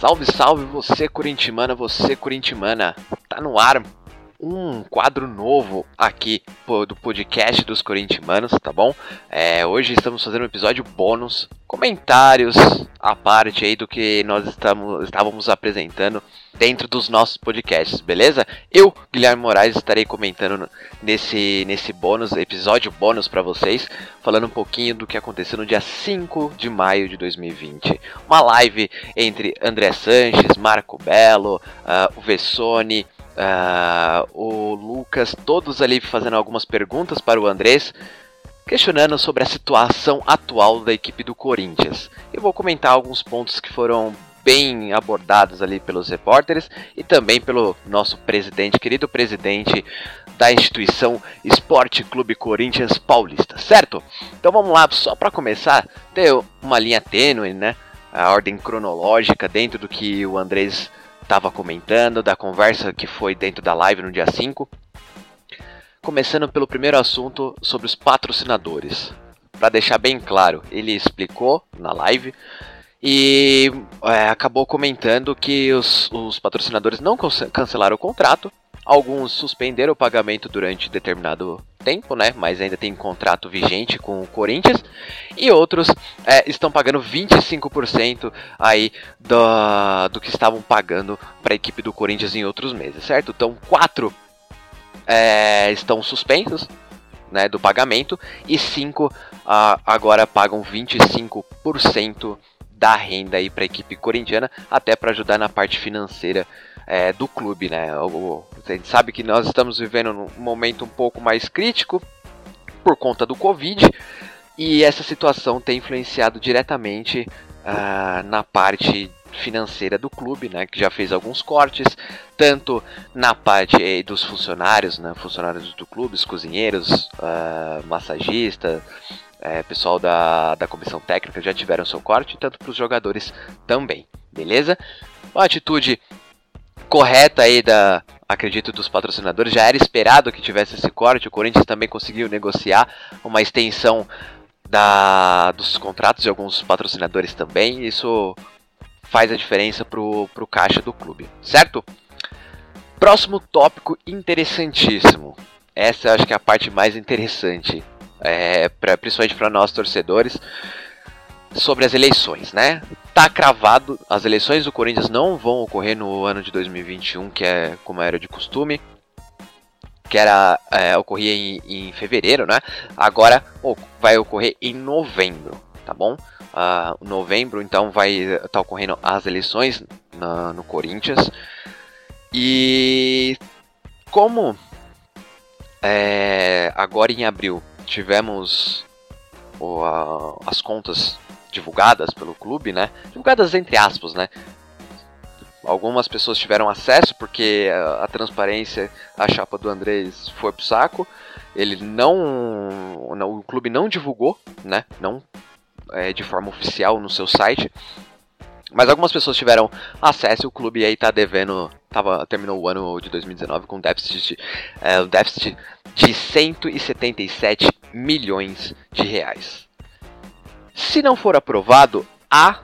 Salve, salve você corintimana, você corintimana. Tá no ar um quadro novo aqui do podcast dos corintianos, tá bom? É, hoje estamos fazendo um episódio bônus, comentários à parte aí do que nós estamos, estávamos apresentando dentro dos nossos podcasts, beleza? Eu, Guilherme Moraes, estarei comentando nesse, nesse bônus, episódio bônus para vocês, falando um pouquinho do que aconteceu no dia 5 de maio de 2020. Uma live entre André Sanches, Marco Belo, uh, o Vessone, uh, o Lucas, todos ali fazendo algumas perguntas para o Andrés, questionando sobre a situação atual da equipe do Corinthians. Eu vou comentar alguns pontos que foram bem abordados ali pelos repórteres e também pelo nosso presidente, querido presidente da instituição Esporte Clube Corinthians Paulista, certo? Então vamos lá, só para começar, ter uma linha tênue, né? A ordem cronológica dentro do que o Andrés estava comentando, da conversa que foi dentro da live no dia 5. Começando pelo primeiro assunto sobre os patrocinadores. Para deixar bem claro, ele explicou na live e é, acabou comentando que os, os patrocinadores não cancelaram o contrato, alguns suspenderam o pagamento durante determinado tempo, né? Mas ainda tem contrato vigente com o Corinthians. E outros é, estão pagando 25% aí do, do que estavam pagando para a equipe do Corinthians em outros meses, certo? Então, quatro é, estão suspensos né, do pagamento e cinco agora pagam 25% da renda aí para a equipe corintiana, até para ajudar na parte financeira é, do clube, né? O, a gente sabe que nós estamos vivendo um momento um pouco mais crítico por conta do Covid e essa situação tem influenciado diretamente uh, na parte financeira do clube, né, que já fez alguns cortes, tanto na parte eh, dos funcionários, né, funcionários do clube, os cozinheiros, uh, massagistas, eh, pessoal da, da comissão técnica já tiveram seu corte, tanto para os jogadores também, beleza? Uma atitude correta aí da, acredito, dos patrocinadores. Já era esperado que tivesse esse corte. O Corinthians também conseguiu negociar uma extensão da, dos contratos de alguns patrocinadores também. Isso faz a diferença pro, pro caixa do clube, certo? Próximo tópico interessantíssimo. Essa eu acho que é a parte mais interessante, é, pra, principalmente para nós torcedores, sobre as eleições, né? tá cravado, as eleições do Corinthians não vão ocorrer no ano de 2021, que é como era de costume, que era é, ocorria em, em, fevereiro, né? Agora vai ocorrer em novembro, tá bom? Uh, novembro, então vai estar tá ocorrendo as eleições na, no Corinthians e como é, agora em abril tivemos as contas divulgadas pelo clube, né? Divulgadas entre aspas, né? Algumas pessoas tiveram acesso porque a, a transparência, a chapa do Andrés foi pro saco. Ele não, não o clube não divulgou, né? Não é, de forma oficial no seu site. Mas algumas pessoas tiveram acesso e o clube aí tá devendo. Tava, terminou o ano de 2019 com déficit de, é, déficit de 177 milhões de reais. Se não for aprovado, há,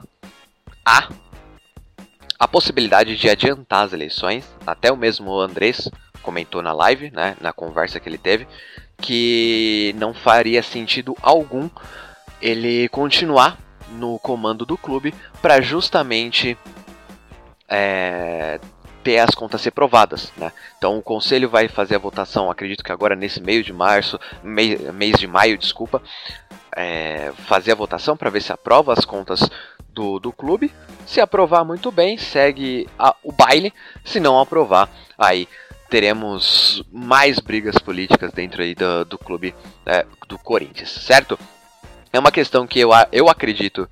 há a possibilidade de adiantar as eleições. Até o mesmo Andrés comentou na live, né, na conversa que ele teve, que não faria sentido algum ele continuar no comando do clube para justamente é, ter as contas ser provadas, né? Então o conselho vai fazer a votação, acredito que agora nesse meio de março, mei, mês de maio, desculpa, é, fazer a votação para ver se aprova as contas do, do clube. Se aprovar muito bem, segue a, o baile. Se não aprovar, aí teremos mais brigas políticas dentro aí do, do clube é, do Corinthians, certo? É uma questão que eu, eu acredito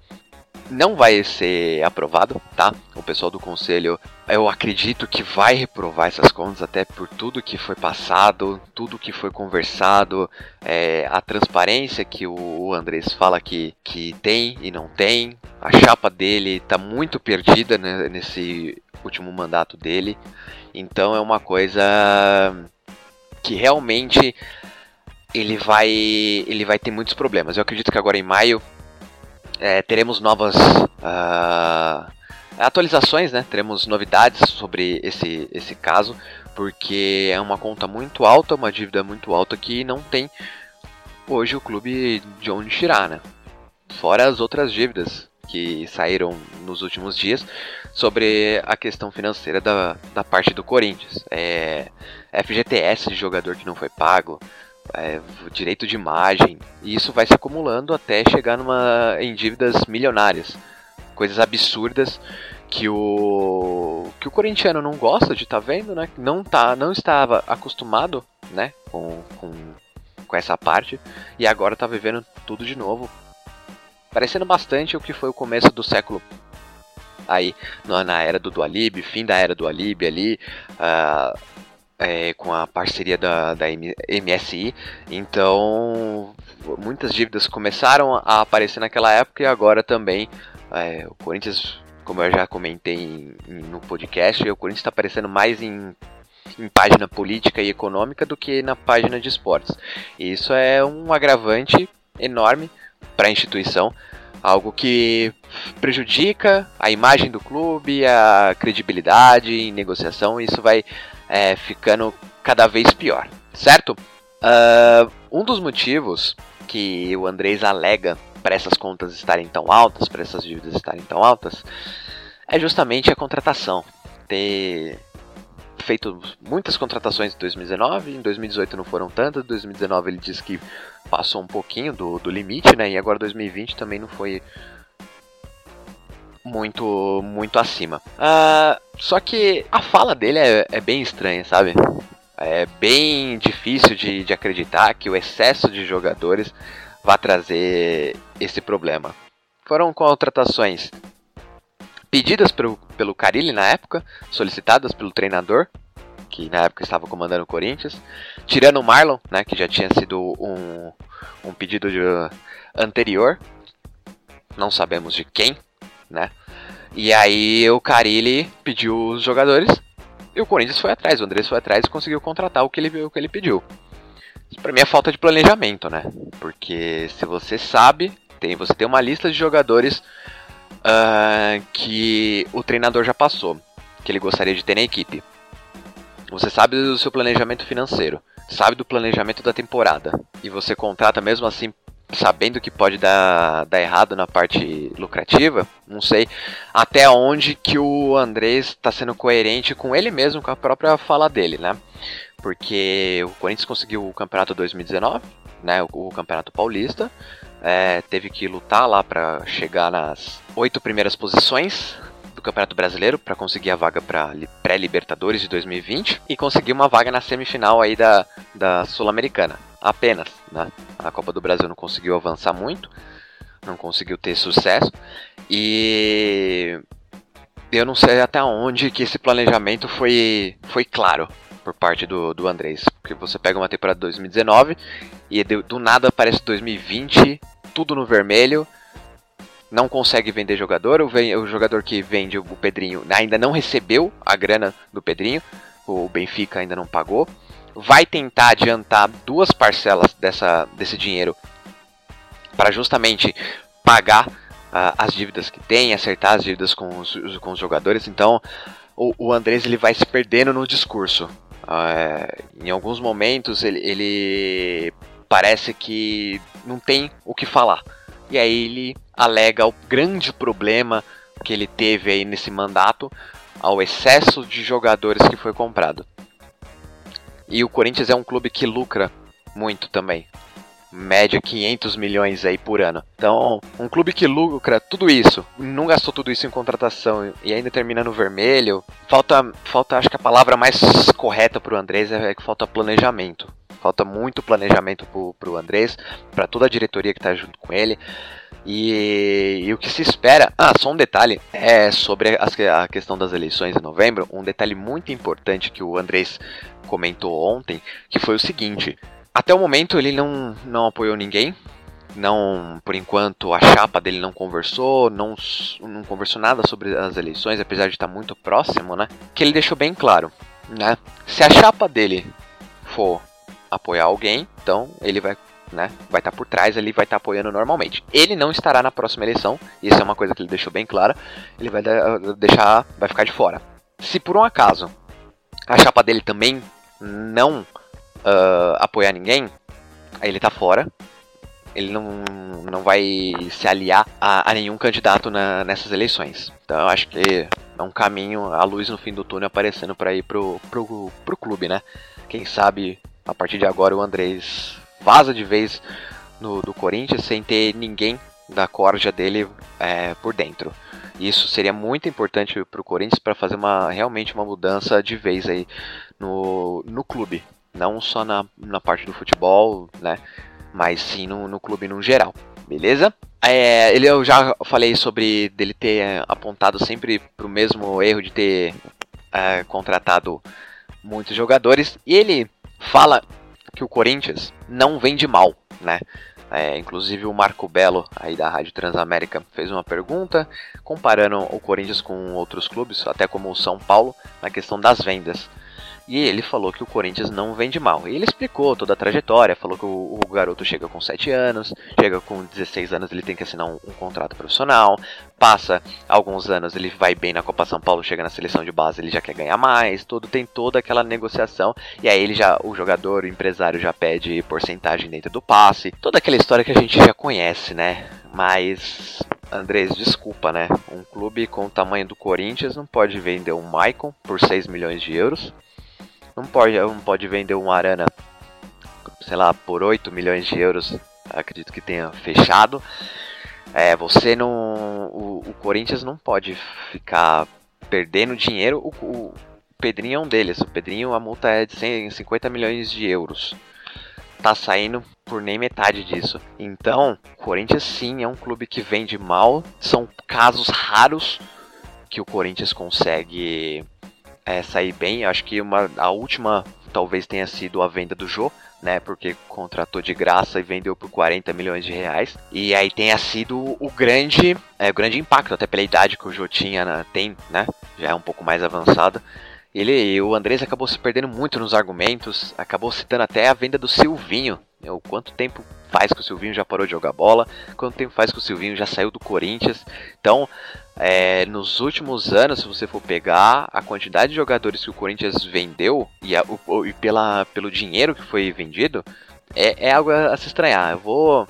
não vai ser aprovado, tá? O pessoal do conselho, eu acredito que vai reprovar essas contas, até por tudo que foi passado, tudo que foi conversado, é, a transparência que o Andrés fala que, que tem e não tem. A chapa dele tá muito perdida né, nesse último mandato dele. Então é uma coisa que realmente ele vai ele vai ter muitos problemas. Eu acredito que agora em maio é, teremos novas uh, atualizações, né? Teremos novidades sobre esse, esse caso, porque é uma conta muito alta, uma dívida muito alta que não tem hoje o clube de onde tirar, né? Fora as outras dívidas que saíram nos últimos dias sobre a questão financeira da, da parte do Corinthians. É, FGTS de jogador que não foi pago, é, direito de imagem, e isso vai se acumulando até chegar numa, em dívidas milionárias. Coisas absurdas que o que o corintiano não gosta de estar tá vendo, né? Não tá, não estava acostumado, né, com, com, com essa parte e agora está vivendo tudo de novo. Parecendo bastante o que foi o começo do século aí na era do Dualib, fim da era do Dualib ali, uh, é, com a parceria da, da MSI. Então, muitas dívidas começaram a aparecer naquela época e agora também é, o Corinthians, como eu já comentei em, em, no podcast, o Corinthians está aparecendo mais em, em página política e econômica do que na página de esportes. E isso é um agravante enorme para a instituição, algo que prejudica a imagem do clube, a credibilidade em negociação, e isso vai é, ficando cada vez pior, certo? Uh, um dos motivos que o Andrés alega para essas contas estarem tão altas, para essas dívidas estarem tão altas, é justamente a contratação. Ter feito muitas contratações em 2019, em 2018 não foram tantas, em 2019 ele disse que passou um pouquinho do, do limite, né? E agora 2020 também não foi muito muito acima. Uh, só que a fala dele é, é, bem estranha, sabe? É bem difícil de, de acreditar que o excesso de jogadores vá trazer esse problema. Foram contratações pedidas pelo, pelo Carilli na época, solicitadas pelo treinador, que na época estava comandando o Corinthians, tirando o Marlon, né, que já tinha sido um, um pedido de, anterior, não sabemos de quem, né? E aí o Carilli pediu os jogadores e o Corinthians foi atrás, o Andrés foi atrás e conseguiu contratar o que ele, o que ele pediu. Isso mim é falta de planejamento, né? Porque se você sabe, tem, você tem uma lista de jogadores uh, que o treinador já passou, que ele gostaria de ter na equipe. Você sabe do seu planejamento financeiro, sabe do planejamento da temporada, e você contrata mesmo assim sabendo que pode dar, dar errado na parte lucrativa, não sei até onde que o Andrés está sendo coerente com ele mesmo, com a própria fala dele, né? Porque o Corinthians conseguiu o campeonato 2019, né? O, o campeonato paulista, é, teve que lutar lá para chegar nas oito primeiras posições do Campeonato Brasileiro para conseguir a vaga para pré-Libertadores de 2020 e conseguir uma vaga na semifinal aí da, da Sul-Americana apenas. Né? A Copa do Brasil não conseguiu avançar muito, não conseguiu ter sucesso e eu não sei até onde que esse planejamento foi, foi claro por parte do, do Andrés. Porque você pega uma temporada de 2019 e do nada aparece 2020, tudo no vermelho, não consegue vender jogador, o, o jogador que vende o Pedrinho ainda não recebeu a grana do Pedrinho, o Benfica ainda não pagou vai tentar adiantar duas parcelas dessa, desse dinheiro para justamente pagar uh, as dívidas que tem, acertar as dívidas com os, com os jogadores. Então, o, o Andrés ele vai se perdendo no discurso. Uh, em alguns momentos ele, ele parece que não tem o que falar. E aí ele alega o grande problema que ele teve aí nesse mandato ao excesso de jogadores que foi comprado. E o Corinthians é um clube que lucra muito também. Média 500 milhões aí por ano. Então, um clube que lucra tudo isso, não gastou tudo isso em contratação e ainda termina no vermelho. Falta, falta acho que a palavra mais correta pro Andrés é que falta planejamento. Falta muito planejamento pro, pro Andrés, para toda a diretoria que tá junto com ele. E, e, o que se espera. Ah, só um detalhe é sobre a, questão das eleições em novembro. Um detalhe muito importante que o Andrés comentou ontem, que foi o seguinte: até o momento ele não, não apoiou ninguém. Não, por enquanto, a chapa dele não conversou, não, não conversou nada sobre as eleições, apesar de estar muito próximo, né? Que ele deixou bem claro, né? Se a chapa dele for apoiar alguém, então ele vai né? Vai estar tá por trás ali, vai estar tá apoiando normalmente. Ele não estará na próxima eleição, isso é uma coisa que ele deixou bem clara. Ele vai deixar, vai ficar de fora. Se por um acaso a chapa dele também não uh, apoiar ninguém, aí ele tá fora. Ele não, não vai se aliar a, a nenhum candidato na, nessas eleições. Então eu acho que é um caminho, a luz no fim do túnel aparecendo para ir pro, pro, pro clube, né? Quem sabe a partir de agora o Andrés vaza de vez no, do Corinthians sem ter ninguém da corja dele é, por dentro. Isso seria muito importante para o Corinthians para fazer uma, realmente uma mudança de vez aí no, no clube. Não só na, na parte do futebol, né? Mas sim no, no clube no geral. Beleza? É, ele, eu já falei sobre dele ter apontado sempre para o mesmo erro de ter é, contratado muitos jogadores. E ele fala que o Corinthians não vende mal, né? É, inclusive o Marco Belo, aí da Rádio Transamérica, fez uma pergunta comparando o Corinthians com outros clubes, até como o São Paulo, na questão das vendas. E ele falou que o Corinthians não vende mal. E ele explicou toda a trajetória, falou que o, o garoto chega com 7 anos, chega com 16 anos, ele tem que assinar um, um, contrato profissional, passa alguns anos, ele vai bem na Copa São Paulo, chega na seleção de base, ele já quer ganhar mais, tudo tem toda aquela negociação, e aí ele já, o jogador, o empresário já pede porcentagem dentro do passe, toda aquela história que a gente já conhece, né? Mas Andrés, desculpa, né? Um clube com o tamanho do Corinthians não pode vender um Maicon por 6 milhões de euros. Não pode, não pode vender um Arana, sei lá, por 8 milhões de euros. Acredito que tenha fechado. É, você não. O, o Corinthians não pode ficar perdendo dinheiro. O, o, Pedrinho é um deles. O Pedrinho, a multa é de 150 milhões de euros. Tá saindo por nem metade disso. Então, o Corinthians sim é um clube que vende mal. São casos raros que o Corinthians consegue é, sair bem. Acho que uma, a última talvez tenha sido a venda do Jô, né? Porque contratou de graça e vendeu por 40 milhões de reais. E aí tenha sido o grande, é, o grande impacto, até pela idade que o Jô tinha, né, tem, né? Já é um pouco mais avançado. Ele, o Andrés acabou se perdendo muito nos argumentos, acabou citando até a venda do Silvinho. O quanto tempo faz que o Silvinho já parou de jogar bola? Quanto tempo faz que o Silvinho já saiu do Corinthians? Então, é, nos últimos anos, se você for pegar a quantidade de jogadores que o Corinthians vendeu e, a, o, e pela, pelo dinheiro que foi vendido, é, é algo a, se estranhar. Eu vou,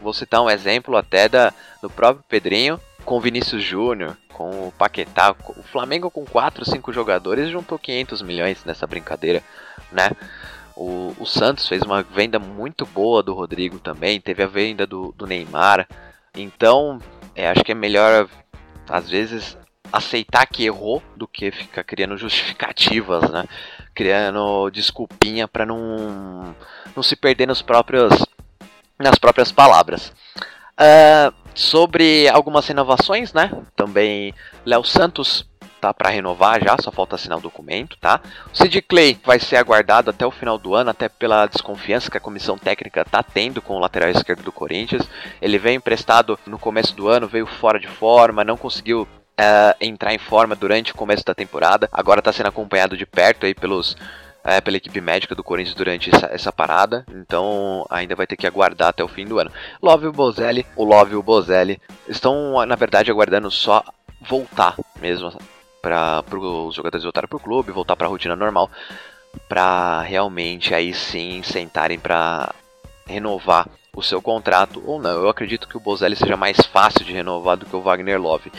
vou citar um exemplo até da, do próprio Pedrinho com o Vinícius Júnior, com o Paquetá. O Flamengo com 4, 5 jogadores juntou 500 milhões nessa brincadeira, né? O, o Santos fez uma venda muito boa do Rodrigo também, teve a venda do, do Neymar. Então, é, acho que é melhor às vezes aceitar que errou do que ficar criando justificativas, né? Criando desculpinha para não não se perder nos próprios nas próprias palavras. Uh, sobre algumas renovações, né? Também Léo Santos tá para renovar já, só falta assinar o documento, tá? O Sid Clay vai ser aguardado até o final do ano, até pela desconfiança que a comissão técnica tá tendo com o lateral esquerdo do Corinthians. Ele veio emprestado no começo do ano, veio fora de forma, não conseguiu Uh, entrar em forma durante o começo da temporada. Agora está sendo acompanhado de perto aí pelos é, pela equipe médica do Corinthians durante essa, essa, parada, então ainda vai ter que aguardar até o fim do ano. Love o Bozelli, o Love e o Bozelli estão na verdade aguardando só voltar mesmo para os jogadores voltarem para o clube, voltar para a rotina normal, para realmente aí sim sentarem para renovar o seu contrato ou não. Eu acredito que o Bozelli seja mais fácil de renovar do que o Wagner Love.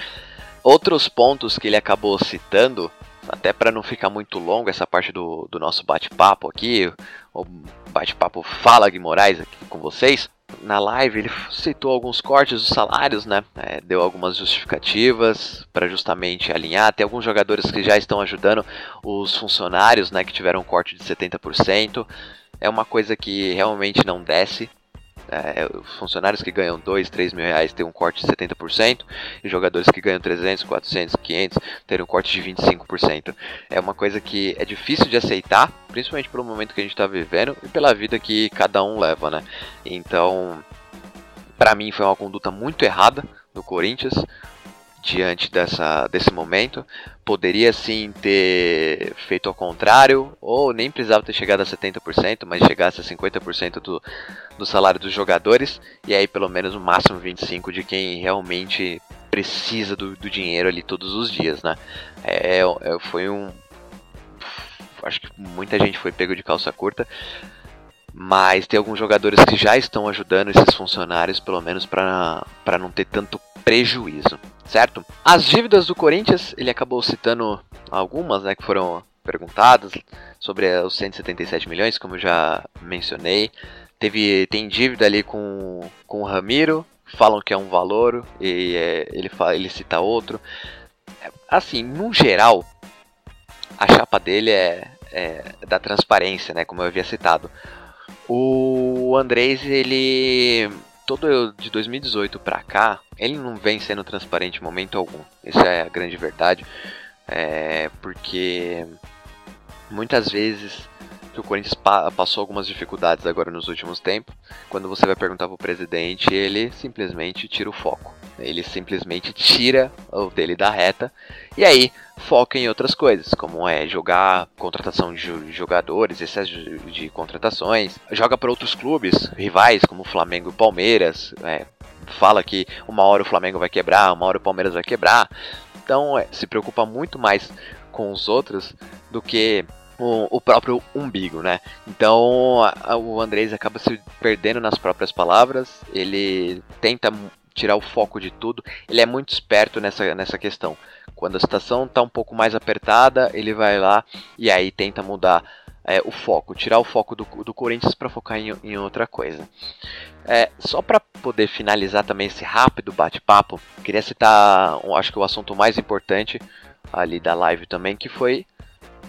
Outros pontos que ele acabou citando, até para não ficar muito longo essa parte do, do nosso bate-papo aqui, o bate-papo Fala Guimorais aqui com vocês, na live ele citou alguns cortes dos salários, né? É, deu algumas justificativas para justamente alinhar. Tem alguns jogadores que já estão ajudando os funcionários, né? Que tiveram um corte de 70%. É uma coisa que realmente não desce. É, funcionários que ganham 2, 3 mil reais têm um corte de 70%, e jogadores que ganham 300, 400, 500 terem um corte de 25%. É uma coisa que é difícil de aceitar, principalmente pelo momento que a gente está vivendo e pela vida que cada um leva, né? Então, para mim foi uma conduta muito errada do Corinthians diante dessa, desse momento. Poderia sim ter feito ao contrário, ou nem precisava ter chegado a 70%, mas chegasse a 50% do, do salário dos jogadores, e aí pelo menos o máximo 25% de quem realmente precisa do, do dinheiro ali todos os dias, né? É, é, foi um. Acho que muita gente foi pego de calça curta, mas tem alguns jogadores que já estão ajudando esses funcionários, pelo menos para não ter tanto prejuízo, certo? As dívidas do Corinthians, ele acabou citando algumas, né, que foram perguntadas sobre os 177 milhões, como eu já mencionei. Teve tem dívida ali com, com o Ramiro, falam que é um valor e é, ele fala, ele cita outro. Assim, no geral, a chapa dele é, é da transparência, né, como eu havia citado. O Andrés, ele todo de 2018 para cá, ele não vem sendo transparente em momento algum. Isso é a grande verdade. É porque muitas vezes que o Corinthians pa passou algumas dificuldades agora nos últimos tempos, quando você vai perguntar pro presidente, ele simplesmente tira o foco. Ele simplesmente tira o dele da reta e aí foca em outras coisas, como é jogar contratação de jogadores, excesso de, contratações, joga para outros clubes rivais como Flamengo e Palmeiras, é, fala que uma hora o Flamengo vai quebrar, uma hora o Palmeiras vai quebrar, então é, se preocupa muito mais com os outros do que o, o, próprio umbigo, né? Então a, o Andrés acaba se perdendo nas próprias palavras, ele tenta tirar o foco de tudo, ele é muito esperto nessa, nessa questão. Quando a situação está um pouco mais apertada, ele vai lá e aí tenta mudar é, o foco, tirar o foco do, do Corinthians para focar em, em, outra coisa. É, só para poder finalizar também esse rápido bate-papo, queria citar, acho que o assunto mais importante ali da live também, que foi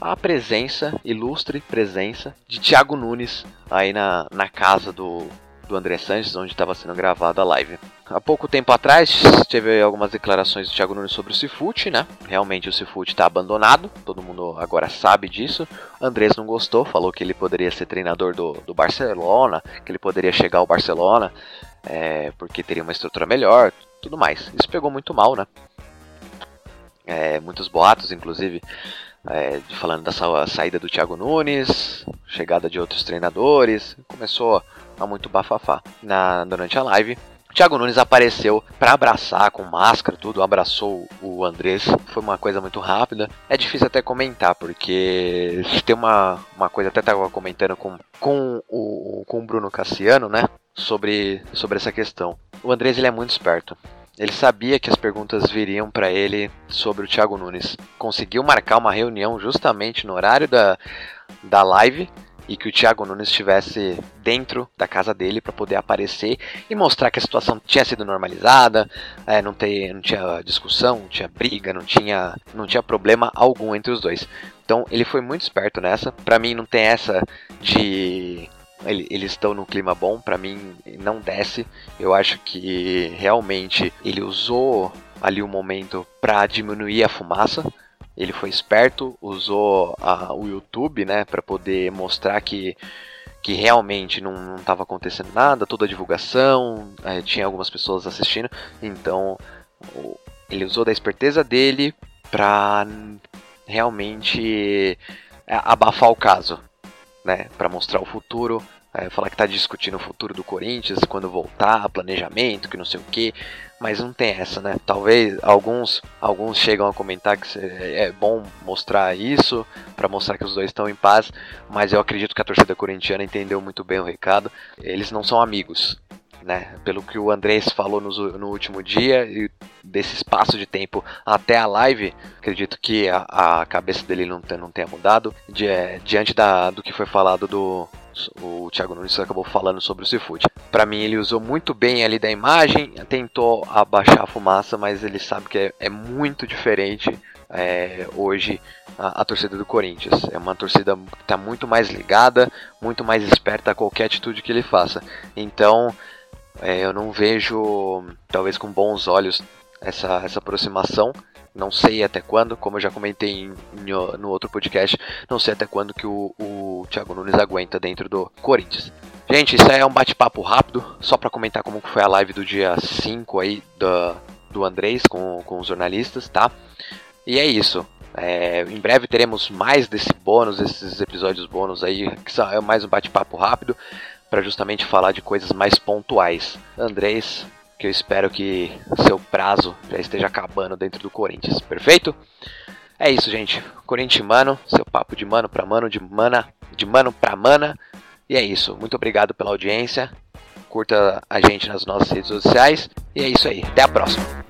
a presença, ilustre presença, de Thiago Nunes aí na, na casa do, do André Sanches, onde estava sendo gravada a live. Há pouco tempo atrás, teve algumas declarações do Thiago Nunes sobre o Cifute, né? Realmente o Cifute está abandonado, todo mundo agora sabe disso. Andrés não gostou, falou que ele poderia ser treinador do, do Barcelona, que ele poderia chegar ao Barcelona, é, porque teria uma estrutura melhor, tudo mais. Isso pegou muito mal, né? É, muitos boatos, inclusive, é, falando da saída do Thiago Nunes, chegada de outros treinadores, começou a muito bafafá na, durante a live. Thiago Nunes apareceu para abraçar com máscara, tudo, abraçou o Andrés. Foi uma coisa muito rápida. É difícil até comentar, porque tem uma, uma coisa, até estava comentando com, com, o, com o Bruno Cassiano, né? Sobre, sobre essa questão. O Andrés ele é muito esperto. Ele sabia que as perguntas viriam para ele sobre o Thiago Nunes. Conseguiu marcar uma reunião justamente no horário da, da live e que o Thiago Nunes estivesse dentro da casa dele para poder aparecer e mostrar que a situação tinha sido normalizada, é, não, ter, não tinha discussão, não tinha briga, não tinha, não tinha problema algum entre os dois. Então ele foi muito esperto nessa. Para mim não tem essa de eles estão no clima bom, para mim não desce. Eu acho que realmente ele usou ali o momento para diminuir a fumaça. Ele foi esperto, usou a, o YouTube, né, para poder mostrar que que realmente não estava acontecendo nada, toda a divulgação, é, tinha algumas pessoas assistindo, então o, ele usou da esperteza dele para realmente é, abafar o caso, né, para mostrar o futuro, é, falar que tá discutindo o futuro do Corinthians, quando voltar, planejamento, que não sei o que, mas não tem essa, né? Talvez alguns alguns chegam a comentar que é bom mostrar isso, para mostrar que os dois estão em paz, mas eu acredito que a torcida corintiana entendeu muito bem o recado. Eles não são amigos, né? Pelo que o Andrés falou no, no, último dia e desse espaço de tempo até a live, acredito que a, a cabeça dele não, não tenha mudado di, diante da, do que foi falado do, o Thiago Nunes acabou falando sobre o Seafood. Para mim, ele usou muito bem ali da imagem, tentou abaixar a fumaça, mas ele sabe que é, é muito diferente é, hoje a, a, torcida do Corinthians. É uma torcida que está muito mais ligada, muito mais esperta a qualquer atitude que ele faça. Então, é, eu não vejo, talvez com bons olhos, essa, essa aproximação. Não sei até quando, como eu já comentei em, em, no outro podcast, não sei até quando que o, o Thiago Nunes aguenta dentro do Corinthians. Gente, isso é um bate-papo rápido, só para comentar como foi a live do dia 5 aí da, do Andrés com, com os jornalistas, tá? E é isso. É, em breve teremos mais desse bônus, esses episódios bônus aí, que é mais um bate-papo rápido, para justamente falar de coisas mais pontuais. Andrés, que eu espero que seu prazo já esteja acabando dentro do Corinthians, perfeito? É isso, gente. Corintiano, seu papo de mano para mano, de mana, de mano para mana. E é isso. Muito obrigado pela audiência. Curta a gente nas nossas redes sociais. E é isso aí. Até a próxima.